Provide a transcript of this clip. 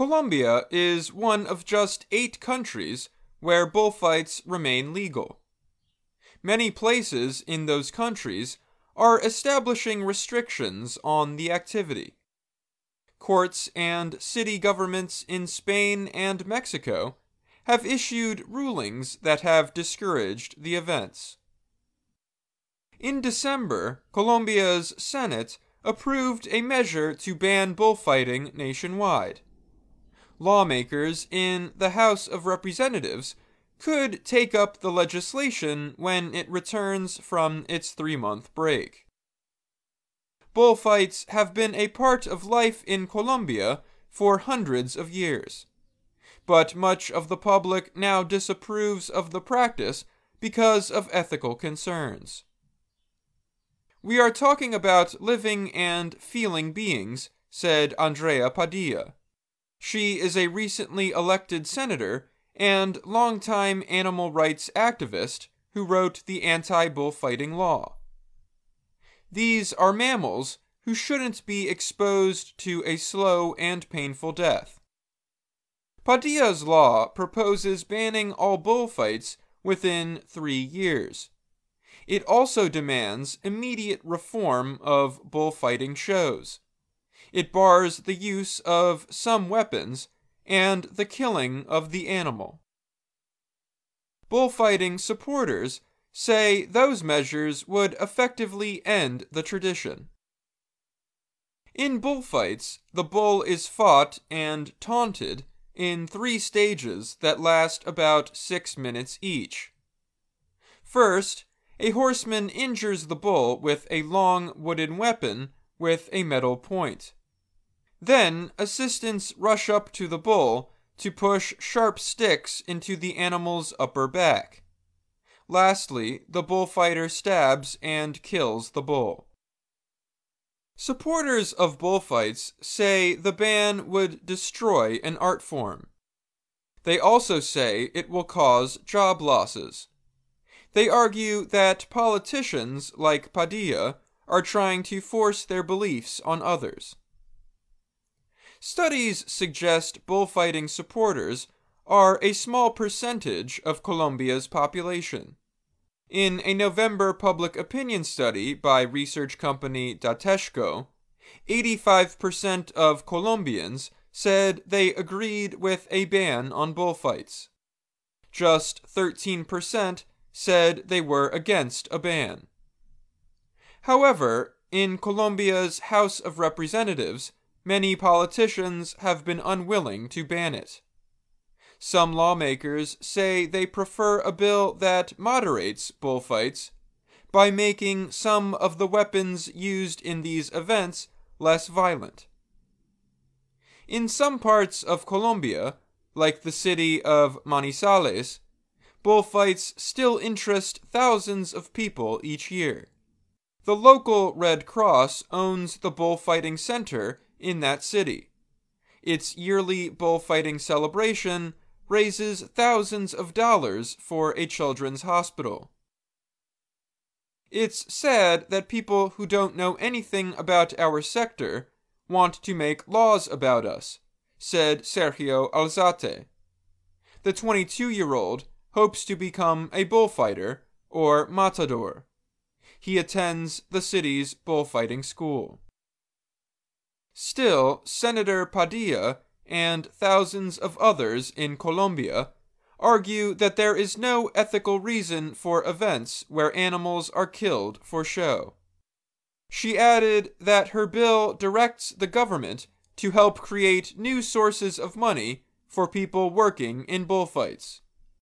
Colombia is one of just eight countries where bullfights remain legal. Many places in those countries are establishing restrictions on the activity. Courts and city governments in Spain and Mexico have issued rulings that have discouraged the events. In December, Colombia's Senate approved a measure to ban bullfighting nationwide. Lawmakers in the House of Representatives could take up the legislation when it returns from its three month break. Bullfights have been a part of life in Colombia for hundreds of years. But much of the public now disapproves of the practice because of ethical concerns. We are talking about living and feeling beings, said Andrea Padilla. She is a recently elected senator and longtime animal rights activist who wrote the anti bullfighting law. These are mammals who shouldn't be exposed to a slow and painful death. Padilla's law proposes banning all bullfights within three years. It also demands immediate reform of bullfighting shows. It bars the use of some weapons and the killing of the animal. Bullfighting supporters say those measures would effectively end the tradition. In bullfights, the bull is fought and taunted in three stages that last about six minutes each. First, a horseman injures the bull with a long wooden weapon with a metal point. Then assistants rush up to the bull to push sharp sticks into the animal's upper back. Lastly, the bullfighter stabs and kills the bull. Supporters of bullfights say the ban would destroy an art form. They also say it will cause job losses. They argue that politicians like Padilla are trying to force their beliefs on others. Studies suggest bullfighting supporters are a small percentage of Colombia's population. In a November public opinion study by research company Datexco, 85% of Colombians said they agreed with a ban on bullfights. Just 13% said they were against a ban. However, in Colombia's House of Representatives, many politicians have been unwilling to ban it. Some lawmakers say they prefer a bill that moderates bullfights by making some of the weapons used in these events less violent. In some parts of Colombia, like the city of Manizales, bullfights still interest thousands of people each year. The local Red Cross owns the bullfighting center in that city. Its yearly bullfighting celebration raises thousands of dollars for a children's hospital. It's sad that people who don't know anything about our sector want to make laws about us, said Sergio Alzate. The 22 year old hopes to become a bullfighter or matador. He attends the city's bullfighting school. Still, Senator Padilla and thousands of others in Colombia argue that there is no ethical reason for events where animals are killed for show. She added that her bill directs the government to help create new sources of money for people working in bullfights.